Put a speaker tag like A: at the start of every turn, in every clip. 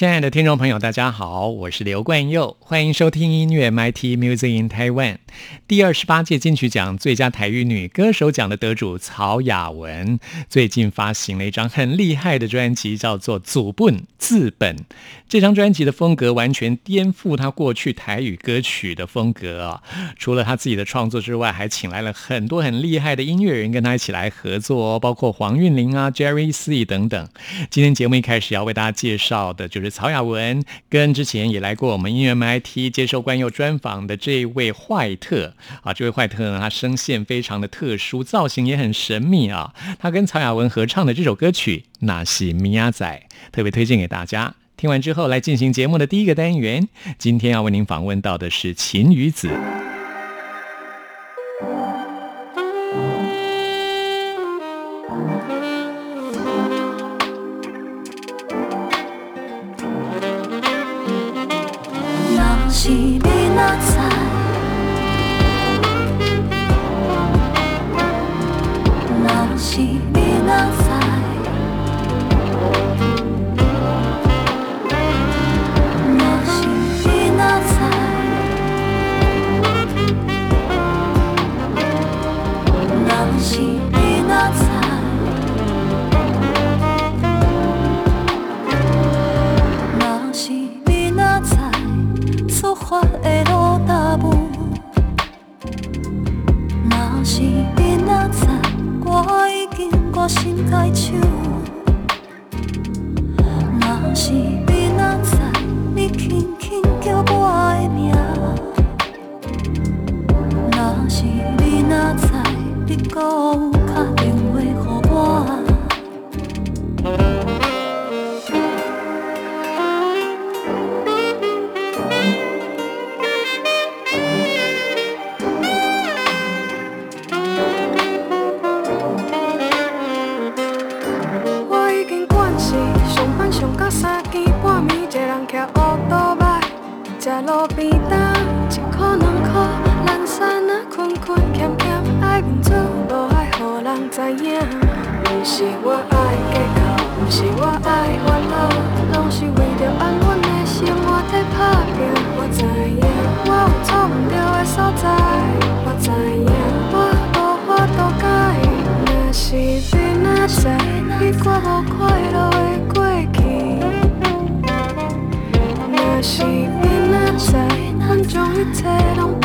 A: 亲爱的听众朋友，大家好，我是刘冠佑，欢迎收听音乐 MIT Music in Taiwan。第二十八届金曲奖最佳台语女歌手奖的得主曹雅文，最近发行了一张很厉害的专辑，叫做《祖本字本》。这张专辑的风格完全颠覆她过去台语歌曲的风格啊！除了她自己的创作之外，还请来了很多很厉害的音乐人跟她一起来合作哦，包括黄韵玲啊、Jerry C 等等。今天节目一开始要为大家介绍的就是曹雅文，跟之前也来过我们音乐 MIT 接受关佑专访的这一位坏特。啊，这位坏特呢，他声线非常的特殊，造型也很神秘啊。他跟曹雅文合唱的这首歌曲《那是米亚仔》，特别推荐给大家。听完之后，来进行节目的第一个单元。今天要为您访问到的是秦宇子。
B: 米决心改手，若是你哪知，你轻轻叫我的名；若是你哪知，你搁
C: 是我爱计较，不是我爱烦恼，拢是为着安稳的生活在打拼。我知影，我有错不着的所在，我知影，我无法度改。若是你若知，你过无快乐的过去。若是。阮将一切拢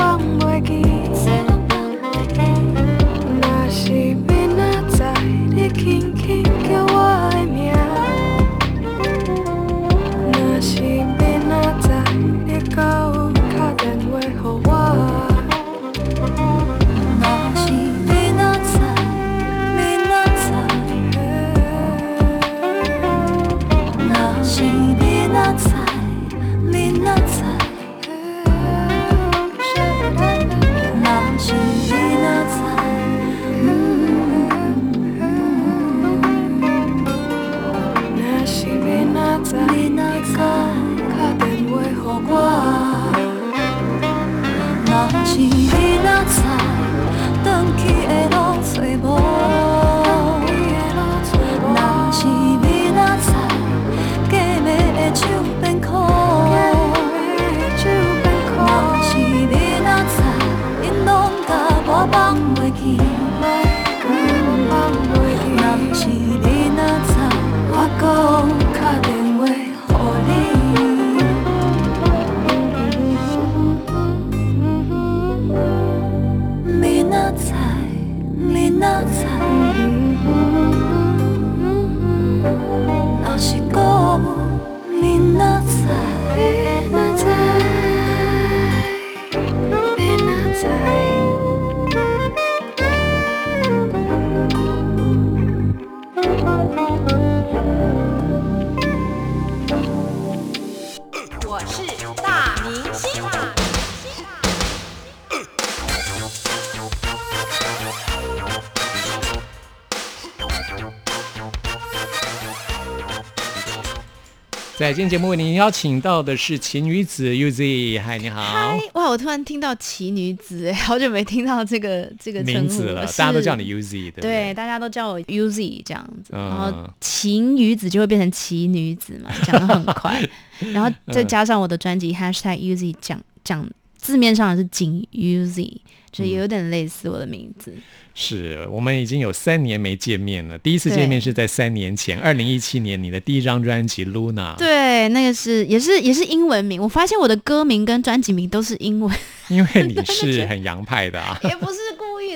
A: 今天节目为您邀请到的是奇女子 UZ，嗨，你好。
D: 嗨，，哇！我突然听到奇女子，哎，好久没听到这个这个
A: 名字了，大家都叫你 UZ，对不
D: 对，
A: 对？
D: 大家都叫我 UZ 这样子，
A: 嗯。
D: 然后奇女子就会变成奇女子嘛，讲的很快，然后再
A: 嗯。
D: 加上我的专辑 Hashtag UZ 讲讲字面上的是仅 Uzi，就有点类似我的名字。
A: 是我们已经有三年没见面了，第一次见面是在三年前，二零一七年你的第一张专辑《Luna》，
D: 对，那个是也是也是英文名，我发现我的歌名跟专辑名都是英文，
A: 因为你 是很洋派的啊。
D: 也不是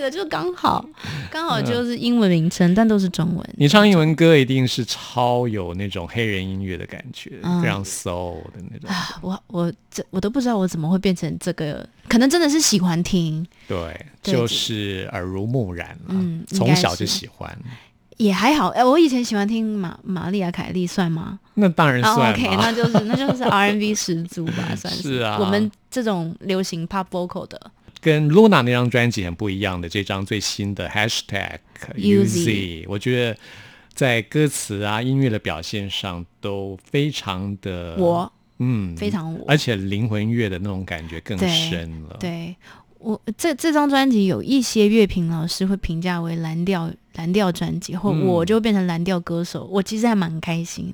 D: 就刚好刚好就是英文名称，但都是中文。
A: 你唱英文歌一定是超有那种黑人音乐的感觉，
D: 嗯
A: 非常 soul 的那种。
D: 啊，我我这我都不知道我怎么会变成这个，可能真的是喜欢听，
A: 对，
D: 对
A: 就是耳濡目染了，从小就喜欢。
D: 也还好。哎、我以前喜欢听玛玛丽亚凯莉，算吗？
A: 那当然
D: 啊
A: 算
D: ，OK，那就是那就是 R N B 十足吧，算是。
A: 是啊
D: 我们这种流行 pop vocal 的，
A: 跟 Luna 那张专辑很不一样的，这张最新的 Hashtag
D: UZ
A: 我觉得在歌词啊、音乐的表现上都非常的
D: 我
A: 嗯
D: 非常我
A: 而且灵魂乐的那种感觉更深了。
D: 对我这这张专辑有一些乐评老师会评价为蓝调蓝调专辑，或
A: 嗯
D: 我就变成蓝调歌手，我其实还蛮开心。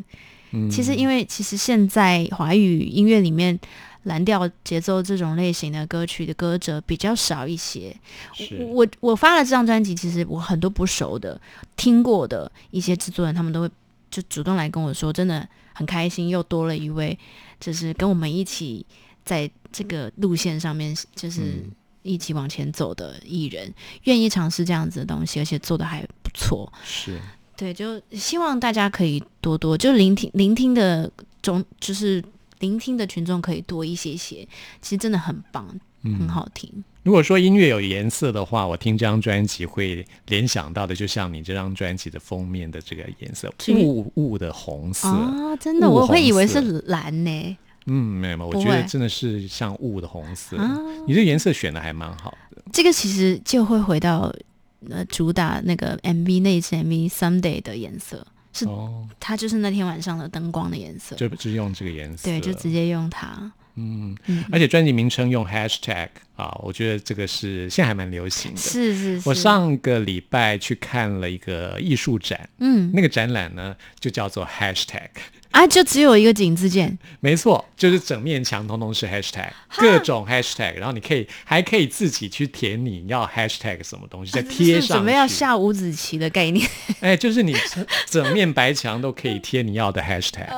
A: 嗯
D: 其实因为其实现在华语音乐里面。蓝调节奏这种类型的歌曲的歌者比较少一些。
A: 是
D: 我我发了这张专辑，其实我很多不熟的、听过的一些制作人，他们都会就主动来跟我说，真的很开心，又多了一位，就是跟我们一起在这个路线上面，就是
A: 嗯
D: 一起往前走的艺人，愿意尝试这样子的东西，而且做的还不错。
A: 是
D: 对，就希望大家可以多多就聆听聆听的中，就是聆听的群众可以多一些些，其实真的很棒，
A: 嗯
D: 很好听。
A: 如果说音乐有颜色的话，我听这张专辑会联想到的，就像你这张专辑的封面的这个颜色，
D: 是
A: 雾雾的红色。
D: 啊，真的，我会以为是蓝呢、
A: 嗯，没有没有，我
D: 不
A: 觉得真的是像雾的红色。
D: 啊
A: 你这颜色选的还蛮好的。
D: 这个其实就会回到呃主打那个 MV 那一支 MV Sunday 的颜色，是
A: 哦，
D: 它就是那天晚上的灯光的颜色。
A: 就就是用这个颜色。
D: 对，就直接用它。
A: 嗯，
D: 嗯，
A: 而且专辑名称用 hashtag 啊，我觉得这个是现在还蛮流行的。
D: 是是是。
A: 我上个礼拜去看了一个艺术展，
D: 嗯
A: 那个展览呢就叫做 hashtag，
D: 啊，就只有一个井字键，
A: 没错，就是整面墙通通是 hashtag，各种 hashtag，然后你可以还可以自己去填你要 hashtag 什么东西，再贴上
D: 准备要下五子棋的概念。
A: 哎，就是你整整面白墙都可以贴你要的 hashtag，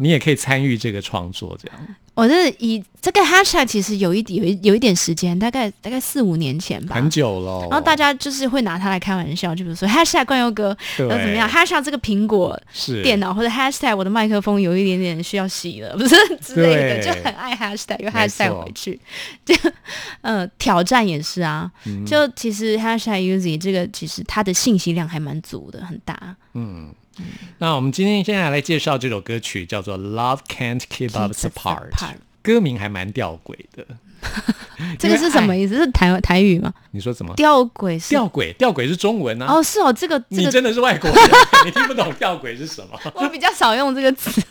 A: 你
D: 哦
A: 也可以参与这个创作，这样
D: 我是以这个 hashtag 其实有一有一有一点时间，大概大概四五年前吧。
A: 很久了。
D: 然后大家就是会拿它来开玩笑，就比如说 hashtag 冠佑哥，然后怎么样？hashtag 这个苹果
A: 是
D: 电脑或者 hashtag 我的麦克风有一点点需要洗了，不是 之类的，就很爱 hashtag，又 hashtag 回去，就呃挑战也是啊。
A: 嗯
D: 就其实 hashtag u s i 这个其实它的信息量还蛮足的，很大。
A: 嗯。那我们今天现在来介绍这首歌曲，叫做《Love Can't Keep Us Apart》歌名还蛮吊诡的。
D: 这个是什么意思？是台台语吗？
A: 你说什么？
D: 吊诡是
A: 吊诡，吊诡是中文啊。
D: 哦，是哦，这个这个
A: 你真的是外国人，你听不懂吊诡是什么？
D: 我比较少用这个词，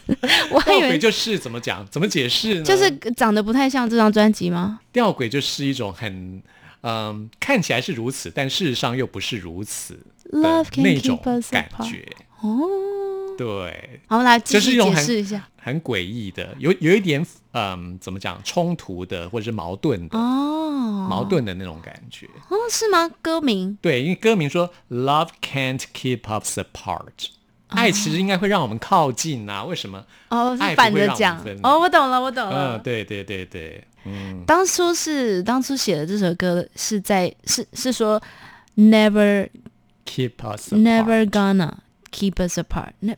D: 我还
A: 吊
D: 以为
A: 诡就是怎么讲？怎么解释呢？
D: 就是长得不太像这张专辑吗？
A: 吊诡就是一种很嗯，看起来是如此，但事实上又不是如此那种感觉。
D: 哦，
A: 对，
D: 好，我们来
A: 就是
D: 解释一下
A: 很诡异的，有有一点嗯，怎么讲冲突的，或者是矛盾的，
D: 哦，
A: 矛盾的那种感觉。
D: 哦，是吗？歌名
A: 对，因为歌名说 “Love can't keep us apart”，爱其实应该会让我们靠近啊。为什么？
D: 哦，是反着讲哦，我懂了，我懂了。
A: 嗯，对对对对，嗯，
D: 当初是当初写的这首歌是在是是说 never
A: keep us apart,
D: never gonna keep us apart，那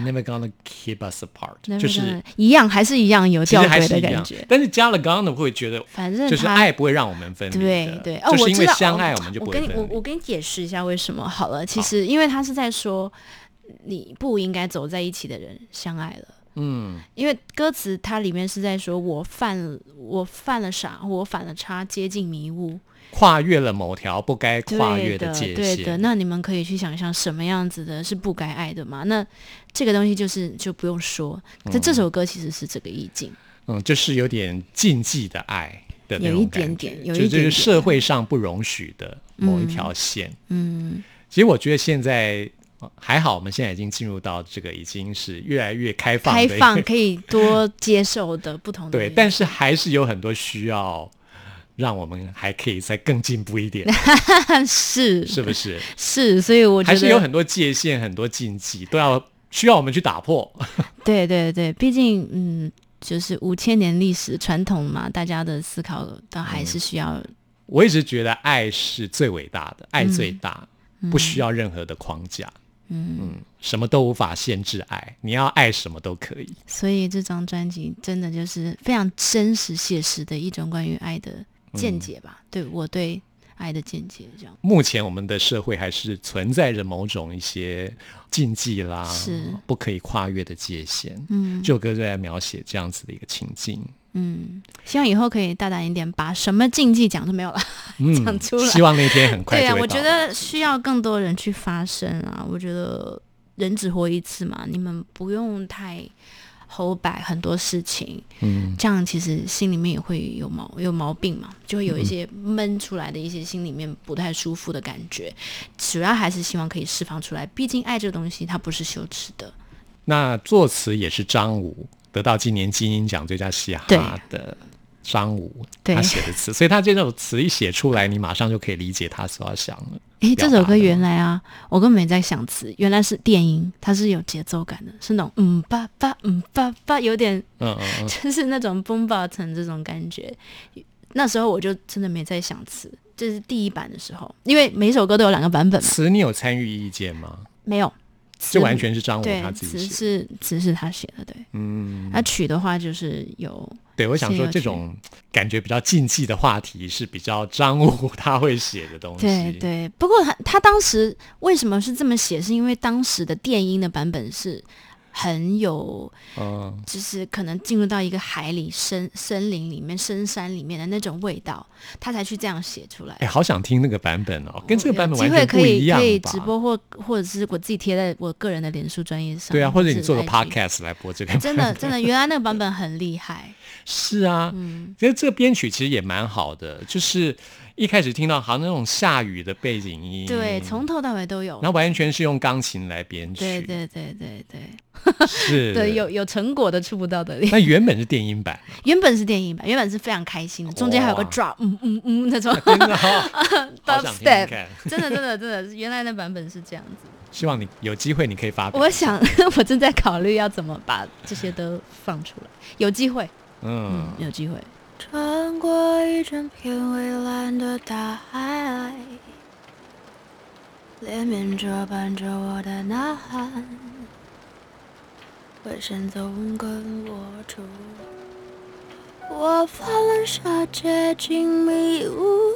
A: never gonna keep us apart，就是
D: 一样还是一样有
A: 其实还
D: 吊诡
A: 是一样
D: 的感觉，。
A: 但是加了 gonna 会觉得
D: 反正
A: 就是爱不会让我们分离，
D: 对对，哦，
A: 就是因为
D: 我知道哦
A: 相爱我们就不会分离。
D: 我我跟你解释一下为什么好了。其实因为他是在说你不应该走在一起的人相爱了，
A: 嗯，
D: 因为歌词它里面是在说我犯我犯了傻，我反了差，接近迷雾，
A: 跨越了某条不该跨越的界
D: 的对的。那你们可以去想象什么样子的是不该爱的嘛？那这个东西就是就不用说，这这首歌其实是这个意境。
A: 嗯，就是有点禁忌的爱的那
D: 有一
A: 种感觉，
D: 点点有一点点
A: 是社会上不容许的某一条线。
D: 嗯，
A: 其实我觉得现在呃还好，我们现在已经进入到这个已经是越来越开放的
D: 开放可以多接受的不同的
A: 对，但是还是有很多需要让我们还可以再更进步一点，
D: 是
A: 是不是？
D: 是，所以我觉得
A: 还是有很多界限、很多禁忌都要需要我们去打破。
D: 对对对，毕竟嗯，就是五千年历史传统嘛，大家的思考都还是需要。
A: 我一直觉得爱是最伟大的，爱最大，不需要任何的框架。嗯什么都无法限制爱，你要爱什么都可以。
D: 所以这张专辑真的就是非常真实写实的一种关于爱的见解吧？对我对爱的见解，这样
A: 目前我们的社会还是存在着某种一些禁忌啦，
D: 是
A: 不可以跨越的界限。
D: 嗯
A: 这首歌就在描写这样子的一个情境。
D: 嗯，希望以后可以大胆一点，把什么禁忌讲都没有了。
A: 嗯，
D: 讲出来
A: 希望那天很快
D: 对啊，我觉得需要更多人去发声啊！我觉得人只活一次嘛，你们不用太后摆很多事情，
A: 嗯，
D: 这样其实心里面也会有毛有毛病嘛，就会有一些闷出来的一些心里面不太舒服的感觉。主要还是希望可以释放出来，毕竟爱这个东西它不是羞耻的。
A: 那作词也是张武，得到今年金鹰奖最佳嘻
D: 对
A: 哈的张武，
D: 对
A: 他写的词，所以他这首词一写出来，你马上就可以理解他所要想的。
D: 诶，这首歌原来啊，我根本没在想词，原来是电音，它是有节奏感的，是那种嗯吧吧嗯吧吧，有点
A: 嗯嗯嗯，
D: 就是那种 boom button 这种感觉。那时候我就真的没在想词，这是第一版的时候，因为每首歌都有两个版本嘛，
A: 词你有参与意见吗？
D: 没有词
A: 就完全是张武他自己。
D: 词是词是他写的，对。
A: 嗯，
D: 那曲的话就是有
A: 对，我想说这种感觉比较禁忌的话题是比较张武他会写的东西。
D: 对对，不过他他当时为什么是这么写？是因为当时的电音的版本是很有，
A: 嗯，
D: 就是可能进入到一个海里、深森林里面、深山里面的那种味道，他才去这样写出来。
A: 哎，好想听那个版本哦，跟这个版本
D: 有机会
A: 完全不
D: 可以
A: 一样吧
D: 可以直播或或者是我自己贴在我个人的脸书专业上。
A: 对啊，或者你做个 podcast 来播这个。
D: 真的真的，原来那个版本很厉害。
A: 是啊，
D: 嗯
A: 其实这个编曲其实也蛮好的，就是一开始听到好像那种下雨的背景音，
D: 对，从头到尾都有
A: 然。后完全是用钢琴来编曲，
D: 对对对对对
A: 是，
D: 对，有。有成果的出不到的力。
A: 那原本是电音版，
D: 原本是电音版，原本是非常开心的，中间还有个 drop，嗯嗯嗯那种
A: 真的哦 好想听听
D: dubstep，真的真的真的，原来的版本是这样子。
A: 希望你有机会你可以发表。
D: 我想，我正在考虑要怎么把这些都放出来，有机会，
A: 嗯
D: 嗯，，有机会。
B: 穿过一整片蔚蓝的大海，连绵着伴着我的呐喊，回声总跟我出。我犯了傻，接近迷雾，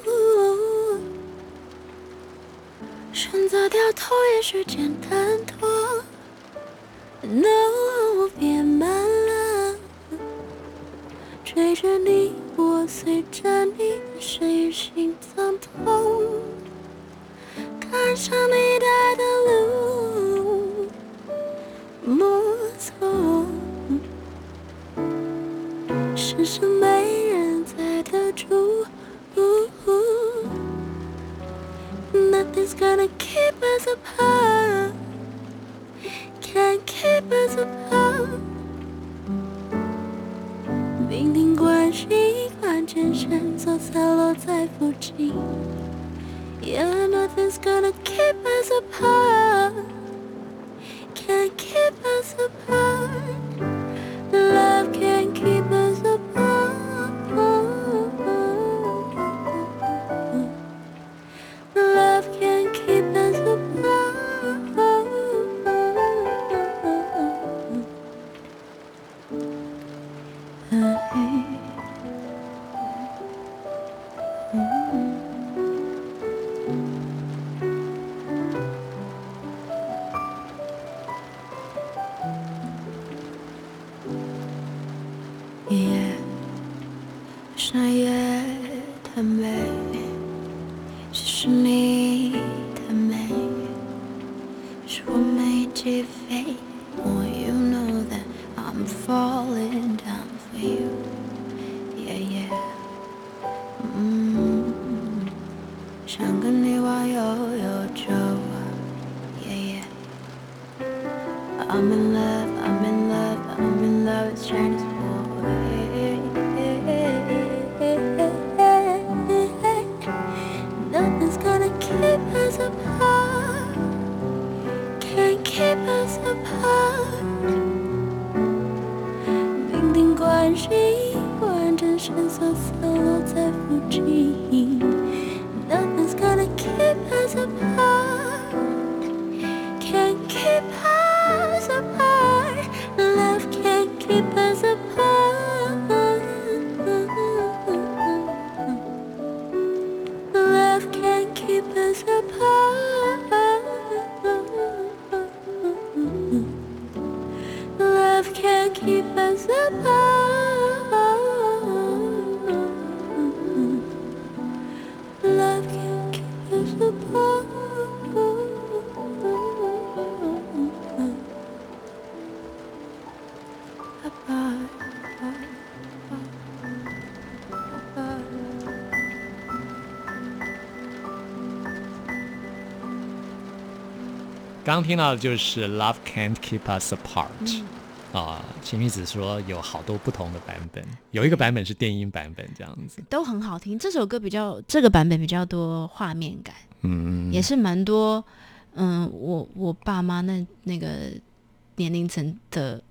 B: 选择掉头，也许简单多。No，别慢了。追着你，我随着你，谁心脏痛？看上你 falling down for you. Yeah, yeah. Mm. -hmm. Yeah, yeah. I'm in 落在附近。Nothing's gonna keep us apart.
A: 刚刚听到的就是《Love Can't Keep Us Apart》
D: 嗯
A: 啊，秦明子说有好多不同的版本，有一个版本是电音版本这样子。
D: 都很好听。这首歌比较这个版本比较多画面感，
A: 嗯，
D: 也是蛮多。嗯，我我爸妈那那个年龄层的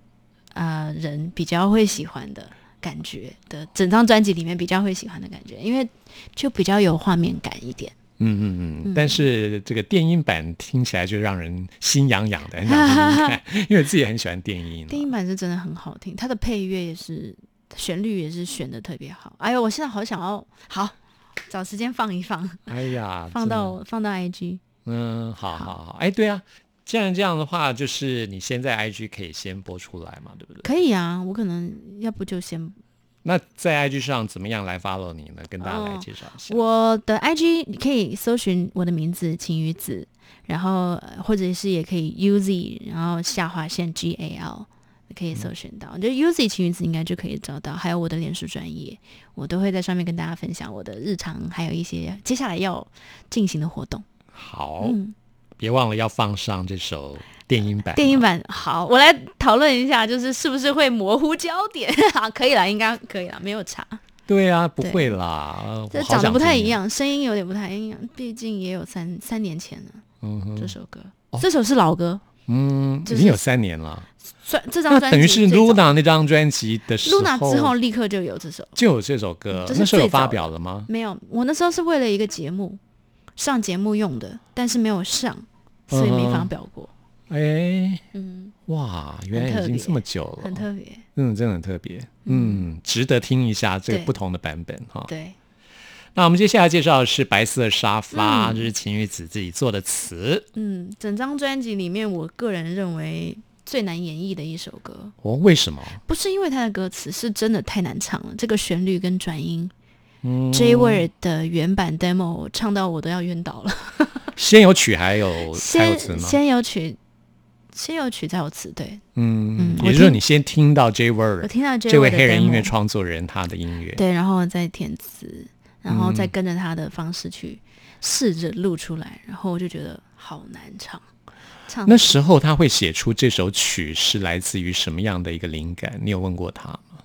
D: 啊、呃人比较会喜欢的感觉的，整张专辑里面比较会喜欢的感觉，因为就比较有画面感一点。
A: 嗯嗯嗯，但是这个电音版听起来就让人心痒痒的，很想听听看，因为自己很喜欢电音。
D: 电音版是真的很好听，它的配乐也是，旋律也是选的特别好。哎呦，我现在好想要好找时间放一放，
A: 哎呀，
D: 放到放到 IG。
A: 嗯，好好好，哎，对啊，既然这样的话，就是你先在 IG 可以先播出来嘛，对不对？
D: 可以啊，我可能要不就先
A: 那在 IG 上怎么样来 follow 你呢？跟大家来介绍一下。
D: 我的 IG 你可以搜寻我的名字晴雨子，然后呃或者是也可以 UZ，然后下划线 GAL 可以搜寻到，就 UZ 晴雨子应该就可以找到，还有我的脸书专业，我都会在上面跟大家分享我的日常，还有一些接下来要进行的活动。
A: 好，
D: 嗯，
A: 别忘了要放上这首电影版。
D: 电影版好，我来讨论一下，就是是不是会模糊焦点？好，可以了，应该可以了，没有差。
A: 对啊，不会啦，呃
D: 这长得不太一样，声音有点不太一样，毕竟也有三三年前了。
A: 嗯哼
D: 这首歌，这首是老歌，
A: 嗯，已经有三年了。
D: 算这张
A: 那
D: 专辑
A: 等于是
D: 最早
A: Luna 那张专辑的时候
D: Luna 之后立刻就有这首，
A: 就有这首歌那时候有发表了吗？
D: 没有，我那时候是为了一个节目上节目用的，但是没有上，所以没发表过。
A: 哎，
D: 嗯，
A: 哇，原来已经这么久了，
D: 很特别，
A: 嗯，真的很特别，嗯，值得听一下这个不同的版本哈。
D: 对，
A: 那我们接下来介绍的是《白色沙发》，
D: 嗯
A: 这是秦玉子自己做的词。
D: 嗯，整张专辑里面，我个人认为最难演绎的一首歌，
A: 哦，为什么？
D: 不是因为它的歌词是真的太难唱了，这个旋律跟转音。
A: 嗯
D: J Word 的原版 demo 唱到我都要晕倒了。
A: 先有曲还有还有词
D: 先
A: 吗？
D: 先有曲，先有曲再有词，对
A: 嗯
D: 嗯，
A: 也就是说你先听到 J
D: 我
A: Word
D: 听到 J
A: 这位黑人音乐创作人他的音乐，
D: 对，然后再填词，然后再
A: 嗯
D: 跟着他的方式去试着录出来，然后我就觉得好难唱。唱
A: 那时候他会写出这首曲是来自于什么样的一个灵感？你有问过他吗？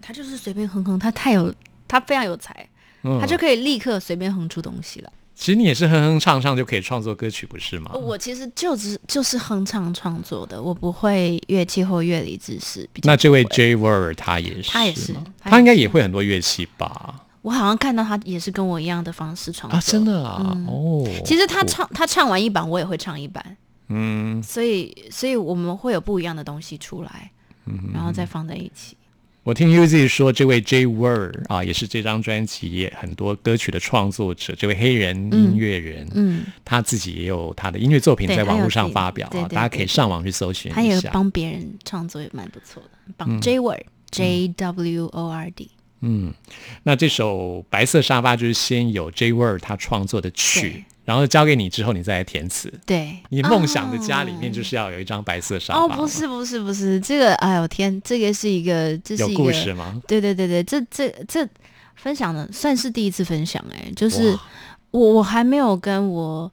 D: 他就是随便哼哼，他太有，他非常有才，
A: 嗯
D: 他就可以立刻随便哼出东西来。
A: 其实你也是哼哼唱唱就可以创作歌曲，不是吗？
D: 我其实就只就是哼唱创作的，我不会乐器或乐理知识。
A: 那这位 J Word 他也是，
D: 他也是他
A: 应该也会很多乐器吧？
D: 我好像看到他也是跟我一样的方式创作
A: 啊，真。的啊，哦，
D: 其实他，唱他唱完一版，我也会唱一版，
A: 嗯，
D: 所以所以我们会有不一样的东西出来，
A: 嗯
D: 然后再放在一起。
A: 我听 UZ 说，这位 J Word 啊，也是这张专辑很多歌曲的创作者，这位黑人音乐人，
D: 嗯，
A: 他自己也有他的音乐作品在网络上发表啊，大家可以上网去搜寻
D: 他也
A: 一下。
D: 帮别人创作也蛮不错的。J Word J W O R D，嗯。
A: 那这首《白色沙发》就是先有 J Word 他创作的曲
D: 对，
A: 然后交给你之后，你再来填词。
D: 对，
A: 你梦想的家里面就是要有一张白色沙发
D: 哦，不是不是不是，这个哎呦天，这个是一个，这是
A: 有
D: 一个，
A: 故事吗？
D: 对对对对，这这这分享的算是第一次分享哎、就是我我还没有跟我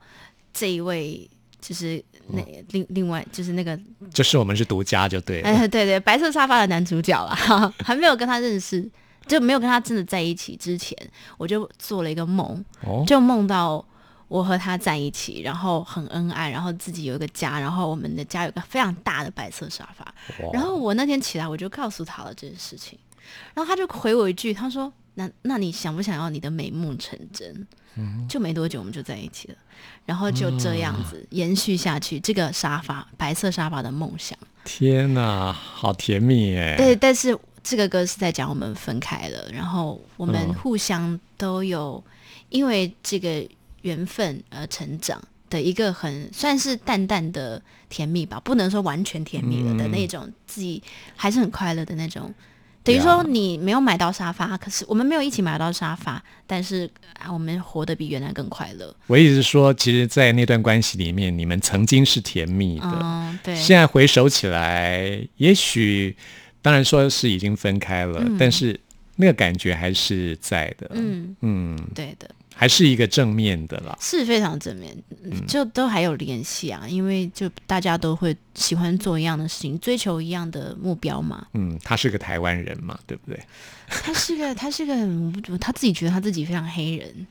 D: 这一位就是那、另另外就是那个
A: 就是我们是独家就对了。
D: 哎对对白色沙发的男主角啦，还没有跟他认识，就没有跟他真的在一起之前，我就做了一个梦，
A: 哦，
D: 就梦到我和他在一起，然后很恩爱，然后自己有一个家，然后我们的家有个非常大的白色沙发。然后我那天起来，我就告诉他了这件事情，然后他就回我一句，他说：“那那你想不想要你的美梦成真？”就没多久我们就在一起了，然后就这样子延续下去，这个沙发白色沙发的梦想。
A: 天哪，好甜蜜哎！
D: 对，但是这个歌是在讲我们分开了，然后我们
A: 嗯
D: 互相都有因为这个缘分而成长的一个很算是淡淡的甜蜜吧，不能说完全甜蜜了的
A: 嗯
D: 那种，自己还是很快乐的那种。等于说你没有买到沙发，可是我们没有一起买到沙发，但是啊，我们活得比原来更快乐。
A: 我意思是说，其实，在那段关系里面，你们曾经是甜蜜的，
D: 嗯，对，
A: 现在回首起来，也许当然说是已经分开了，但是那个感觉还是在的。
D: 嗯，
A: 嗯，
D: 对的。
A: 还是一个正面的啦。
D: 是非常正面，
A: 嗯
D: 就都还有联系啊，因为就大家都会喜欢做一样的事情，追求一样的目标嘛。
A: 嗯，他是个台湾人嘛，对不对？
D: 他是个，他是个很，他自己觉得他自己非常黑人，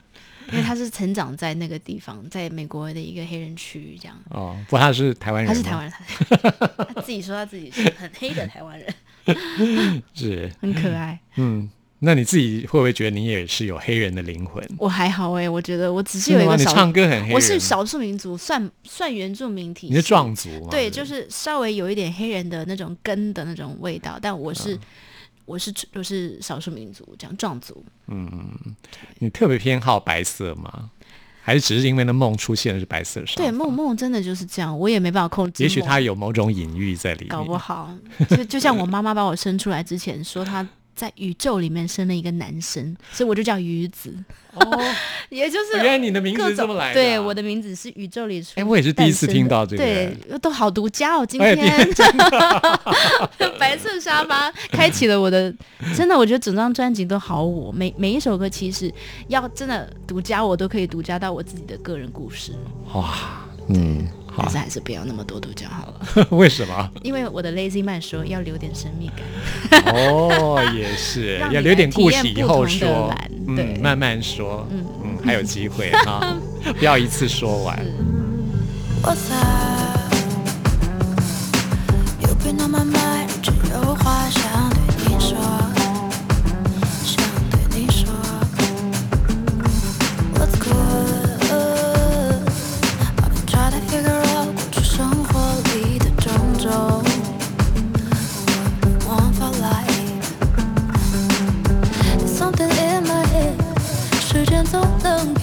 D: 因为他是成长在那个地方，在美国的一个黑人区域，这样。
A: 哦，不过他是台湾人，
D: 他是台，湾人，他他自己说他自己是很黑的台湾人，
A: 是，
D: 很可爱。
A: 嗯。那你自己会不会觉得你也是有黑人的灵魂？
D: 我还好哎、我觉得我只是？有一个少，
A: 你唱歌很黑人，
D: 我是少数民族，算算原住民体，
A: 你是壮族吗？
D: 对，就是稍微有一点黑人的那种根的那种味道，但我是、
A: 嗯
D: 我是我是少数民族，这样壮族。
A: 嗯你特别偏好白色吗？还是只是因为那梦出现的是白色的
D: 对，梦梦真的就是这样，我也没办法控制。
A: 也许他有某种隐喻在里面。
D: 搞不好，就就像我妈妈把我生出来之前说她。在宇宙里面生了一个男生，所以我就叫鱼子，
A: 哦，
D: 也就是
A: 原来你的名字这么来的啊。
D: 对，我的名字是宇宙里出。
A: 哎我也是第一次听到这个。
D: 对，都好独家哦。今
A: 哎
D: 天 白色沙发开启了我的，真的，我觉得整张专辑都好我，每每一首歌其实要真的独家，我都可以独家到我自己的个人故事，
A: 哇，嗯，好
D: 但是，还是不要那么多度角好了，
A: 为什么？
D: 因为我的 Lazy Man 说要留点神秘感。
A: 哦，也是，要留点故事以后说，
D: 对
A: 嗯，慢慢说，嗯。嗯，还有机会哈，不要一次说完。
B: 时间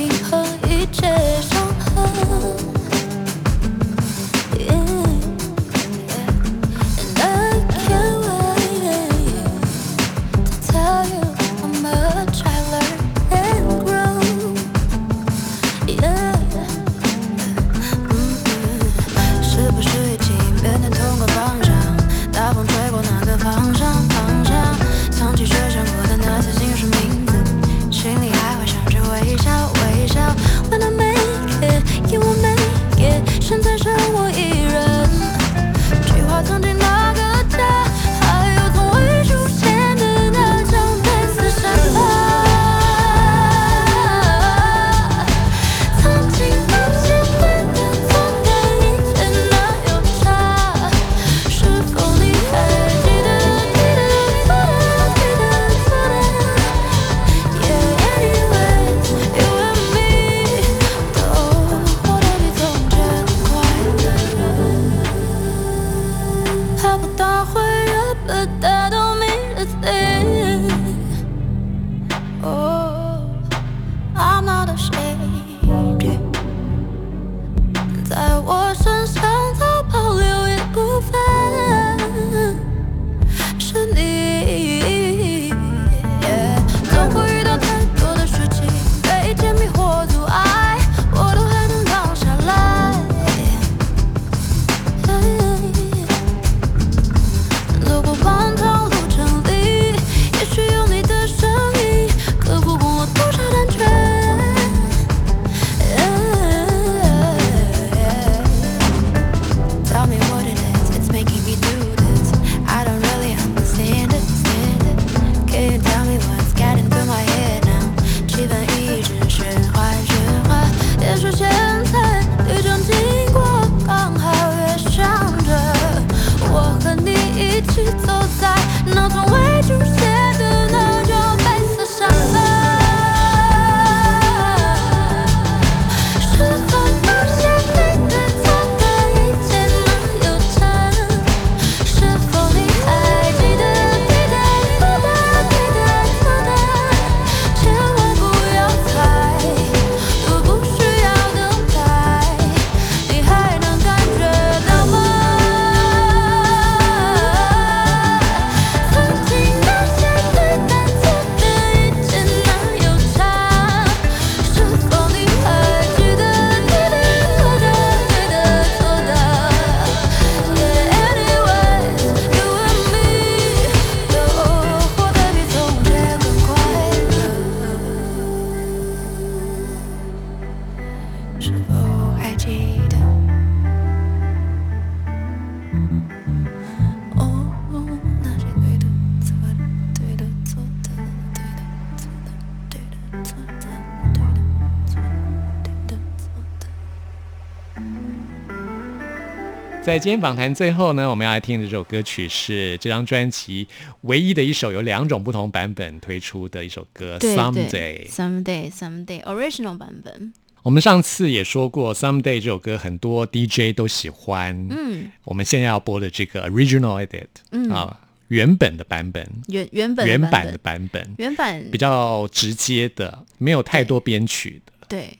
A: 在今天访谈最后呢，我们要来听的这首歌曲是这张专辑唯一的一首有两种不同版本推出的一首歌《
D: ，Someday，Someday，Someday，original 版本，
A: 我们上次也说过，《Someday》这首歌很多 DJ 都喜欢。
D: 嗯，
A: 我们现在要播的这个 Original Edit，
D: 嗯。
A: 啊，原本的版本，
D: 原原本
A: 原版的版本，
D: 原版。
A: 比较直接的，没有太多编曲的。
D: 对，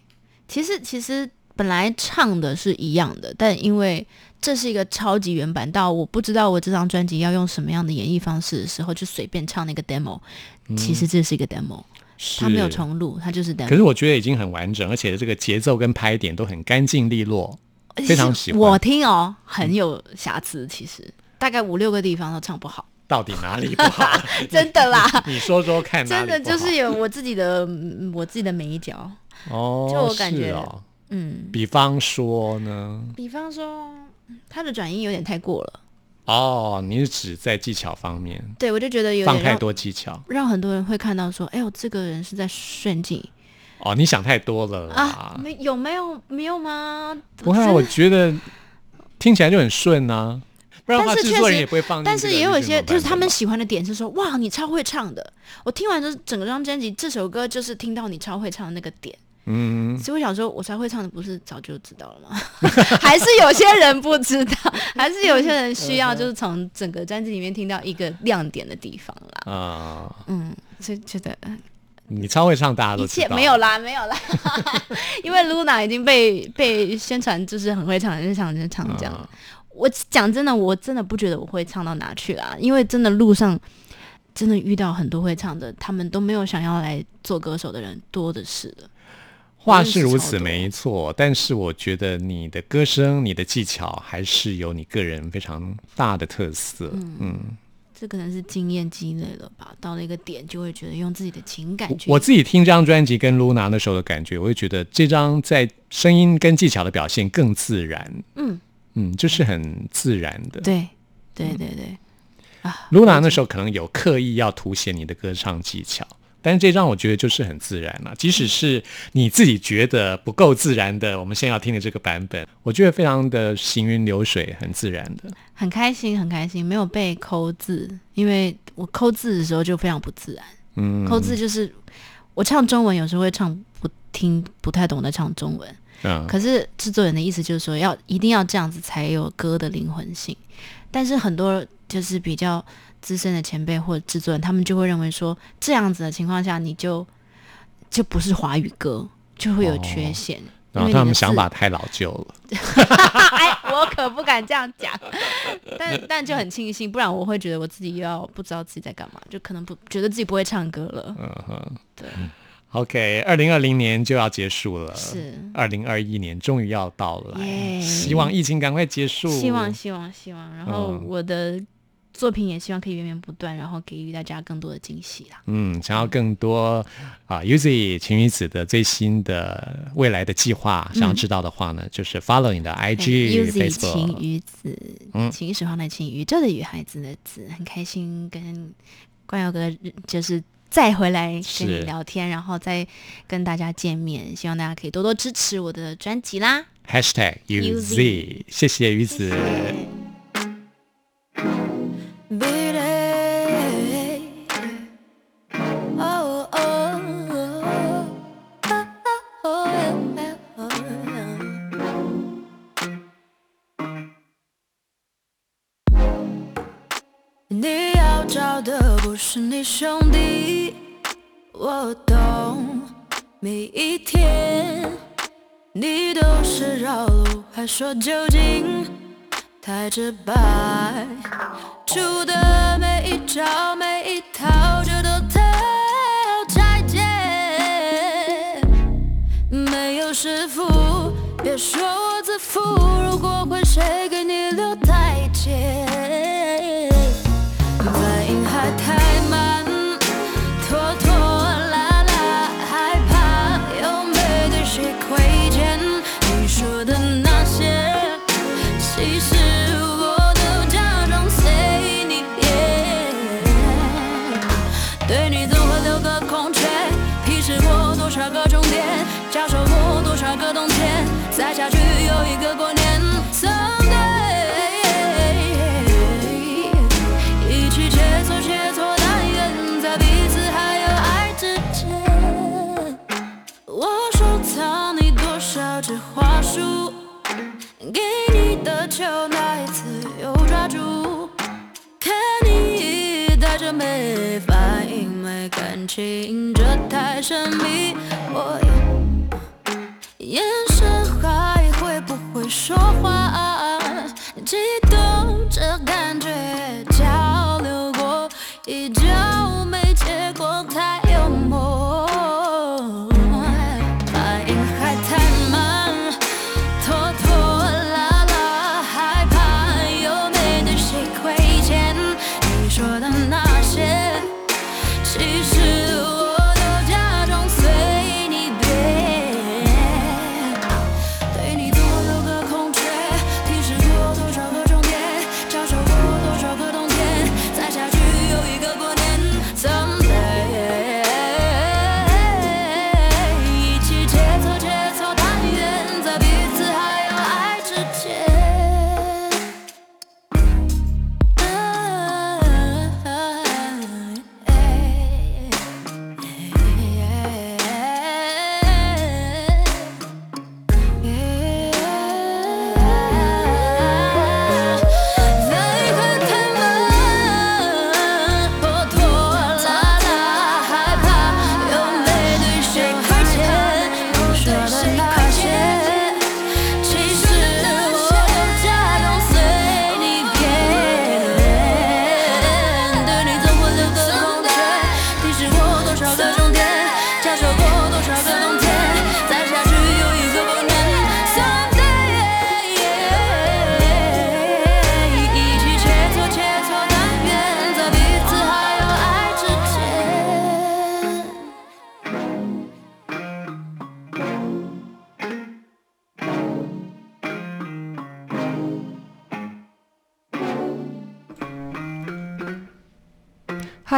D: 其实其实本来唱的是一样的，但因为这是一个超级原版，到我不知道我这张专辑要用什么样的演绎方式的时候，就随便唱那个 demo。其实这是一个 demo，它没有重录，它就是 demo。
A: 可是我觉得已经很完整，而且这个节奏跟拍点都很干净利落，非常喜欢。
D: 我听哦，很有瑕疵，其实大概五六个地方都唱不好，
A: 到底哪里不好？
D: 真的啦。
A: 你说说看
D: 真的就是有我自己的嗯我自己的美角，
A: 哦，
D: 就我感觉
A: 哦。
D: 嗯，
A: 比方说呢？
D: 比方说他的转音有点太过了，
A: 哦，你是指在技巧方面
D: 对我就觉得有
A: 放太多技巧
D: 让很多人会看到说，哎呦，这个人是在炫技
A: 哦，你想太多了。
D: 啊？没有没有没有吗？
A: 不会啊，我觉得听起来就很顺啊，不然的话
D: 但是确实
A: 制作人也不会放
D: 但是也有一些就是他们喜欢的点是说，哇，你超会唱的。我听完就是整个张专辑，这首歌就是听到你超会唱的那个点。
A: 嗯，
D: 所以我想说，我才会唱的不是早就知道了吗？还是有些人不知道，还是有些人需要就是从整个专辑里面听到一个亮点的地方啦。
A: 啊、
D: 嗯，所以觉得呃
A: 你超会唱，大家
D: 一。切没有啦，没有啦，因为 Luna 已经被被宣传就是很会唱，就唱就唱这样。
A: 啊
D: 我讲真的，我真的不觉得我会唱到哪去啦，因为真的路上真的遇到很多会唱的，他们都没有想要来做歌手的人多的是的。
A: 话是如此没错，但是我觉得你的歌声、你的技巧还是有你个人非常大的特色。嗯，
D: 这可能是经验积累了吧，到了一个点就会觉得用自己的情感去。
A: 我自己听这张专辑跟 Luna 那时候的感觉，我会觉得这张在声音跟技巧的表现更自然。
D: 嗯
A: 嗯，就是很自然的。
D: 对对对对啊
A: Luna 那时候可能有刻意要凸显你的歌唱技巧，但是这让我觉得就是很自然了。即使是你自己觉得不够自然的，我们现在要听的这个版本，我觉得非常的行云流水，很自然的。
D: 很开心很开心，没有被抠字，因为我抠字的时候就非常不自然。
A: 嗯，
D: 抠字就是我唱中文有时候会唱不听不太懂得唱中文，
A: 嗯，
D: 可是制作人的意思就是说要一定要这样子才有歌的灵魂性，但是很多就是比较资深的前辈或者制作人，他们就会认为说这样子的情况下，你就就不是华语歌，就会有缺陷。
A: 然后他们想法太老旧了。
D: 哎，我可不敢这样讲，但但就很庆幸，不然我会觉得我自己又要不知道自己在干嘛，就可能不觉得自己不会唱歌了。
A: 嗯哼
D: 对
A: ，，OK，二零二零年就要结束了，
D: 是
A: 二零二一年终于要到来，
D: 耶
A: 希望疫情赶快结束。
D: 希望希望希望，然后
A: 嗯
D: 我的作品也希望可以源源不断，然后给予大家更多的惊喜啦。
A: 嗯，想要更多啊 Uzi 晴雨子的最新的未来的计划，想要知道的话呢，就是 follow 你的 IG、
D: Uzi 晴。雨子，
A: 嗯
D: 晴是黄的晴，宇宙的宇，孩子的子，很开心跟冠佑哥就是再回来跟你聊天，然后再跟大家见面，希望大家可以多多支持我的专辑啦。
A: Hashtag
D: Uzi
A: 谢谢鱼子。
B: 你要找的不是你兄弟，我懂。每一天，你都是绕路，还说究竟太直白。出的每一招每一套，这都太好拆解。没有师傅，别说我自负。如果会，谁给你留台阶？
E: 多少枝花束，给你的球那一次又抓住，看你带着没反应、没感情，这太神秘。我眼神还会不会说话？激动这感觉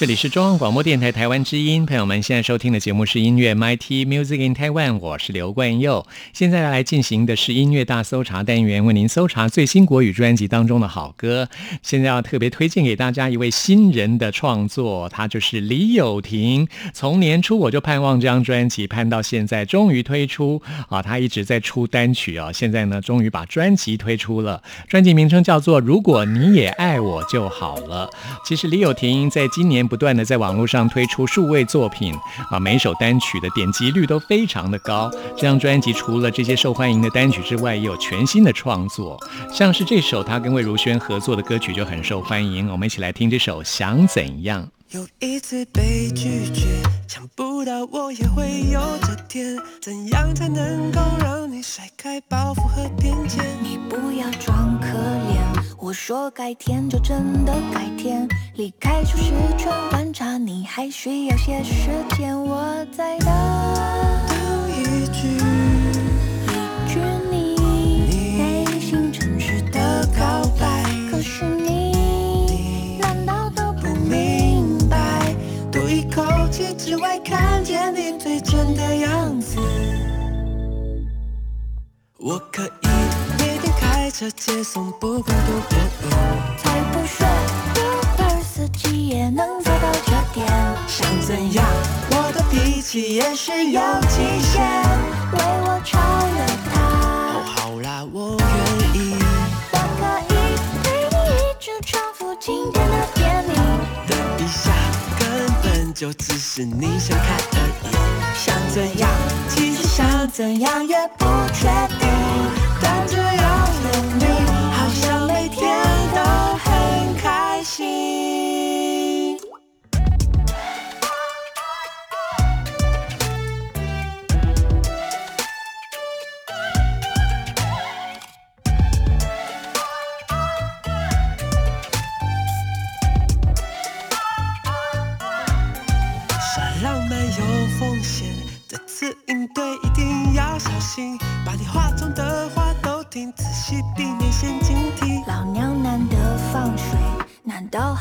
A: 这里是中央广播电台台湾之音，朋友们现在收听的节目是音乐 MIT Music in Taiwan，我是刘冠佑。现在来进行的是音乐大搜查单元，为您搜查最新国语专辑当中的好歌。现在要特别推荐给大家一位新人的创作，他就是李友廷。从年初我就盼望这张专辑，盼到现在终于推出啊！他一直在出单曲啊，现在呢终于把专辑推出了。专辑名称叫做《如果你也爱我就好了》。其实李友廷在今年不断的在网络上推出数位作品啊，每首单曲的点击率都非常的高。这张专辑除了这些受欢迎的单曲之外，也有全新的创作，像是这首他跟魏如萱合作的歌曲就很受欢迎。我们一起来听这首《想怎样》。
F: 有一次被拒绝，想不到我也会有这天。怎样才能够让你甩开包袱和偏见？
G: 你不要装可怜，我说改天就真的改天。离开舒适圈，观察你还需要些时间。我在等
F: 等一句，
G: 一句你内心真实的告白，可是你难道都不明白？
F: 多一口气，只为看见你最真的样子。我可以车接送，不管多远。
G: 才不说 Uber 司机也能做到这点。
F: 想怎样？我的脾气也是有极限。
G: 为我超越
F: 哦，好啦，我愿意。
G: 我可以陪你一直重复经典的电影。
F: 等一下根本就只是你想看而已。想怎样？其实想怎样也不确定，但只要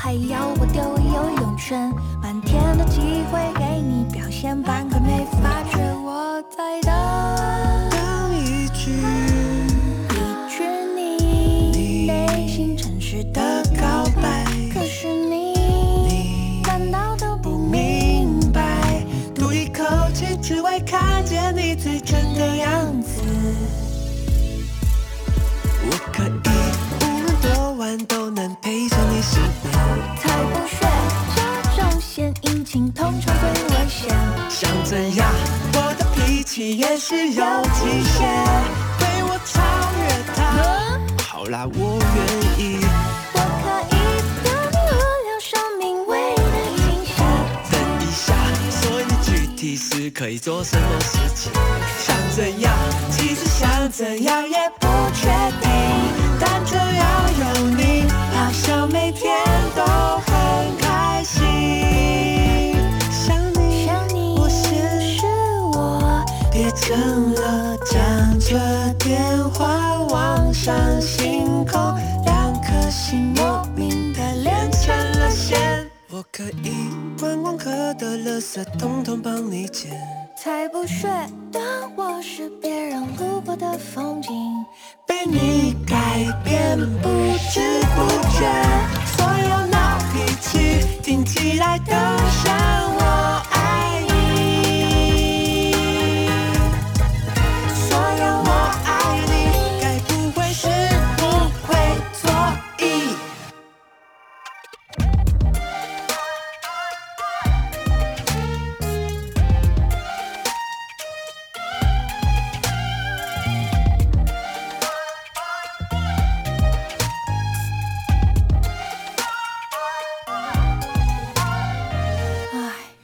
B: 还要我丢游泳圈？满天的机会给你表现，半个没发觉我在等。
F: 等一句
B: 一句你内心诚实的告白，可是你
F: 你
B: 难道都不明
F: 明白，赌一口气只为看见你最真的样也是有极限，被我超越它。好啦，我愿意。
B: 我可以等你轮流生命唯一的惊喜。
F: 等一下，所以具体是可以做什么事情？想怎样，其实想怎样也不确定，但只要有你，好像每天等了讲着电话望向星空，两颗心莫名的连成了线。我可以观光客的垃圾统统帮你捡，
B: 才不屑当我是别人路过的风景。
F: 被你改变不知不觉，所有闹脾气听起来都像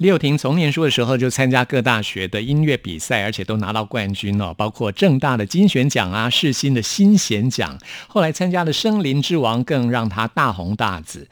A: 李友廷从念书的时候就参加各大学的音乐比赛，而且都拿到冠军哦，包括正大的金选奖啊、世新的新贤奖。后来参加了《森林之王》，更让他大红大紫，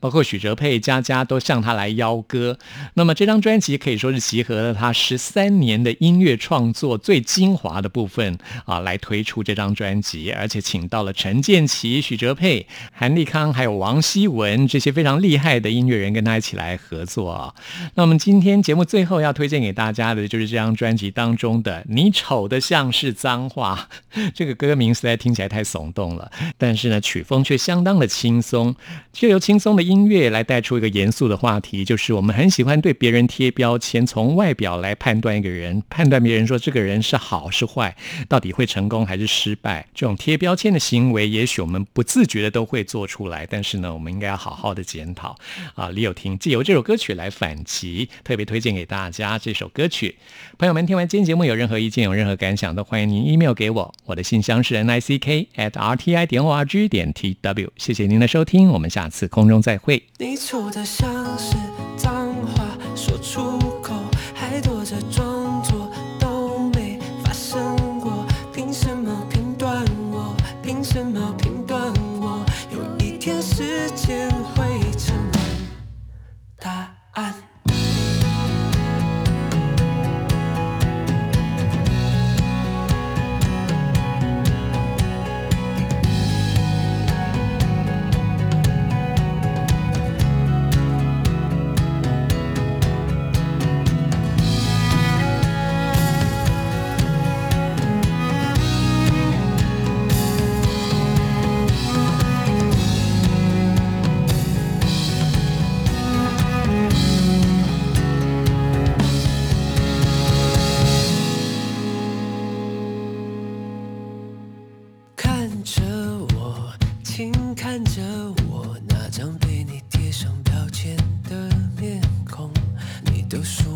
A: 包括许哲佩、佳佳都向他来邀歌。那么这张专辑可以说是集合了他十三年的音乐创作最精华的部分啊，来推出这张专辑，而且请到了陈建奇、许哲佩、韩立康还有王希文这些非常厉害的音乐人跟他一起来合作啊。那我今天节目最后要推荐给大家的就是这张专辑当中的《你丑的像是脏话》，这个歌名实在听起来太耸动了，但是呢，曲风却相当的轻松，就由轻松的音乐来带出一个严肃的话题，就是我们很喜欢对别人贴标签，从外表来判断一个人，判断别人说这个人是好是坏，到底会成功还是失败。这种贴标签的行为，也许我们不自觉的都会做出来，但是呢，我们应该要好好的检讨啊。李友廷借由这首歌曲来反击，特别推荐给大家这首歌曲。朋友们，听完今天节目有任何意见、有任何感想，都欢迎您 email 给我，我的信箱是 n i c k at r t i 点 o r g 点 t w。谢谢您的收听，我们下次空中再会。
F: 你丑的像是脏话，说出口还躲着装看着我那张被你贴上标签的面孔。你都说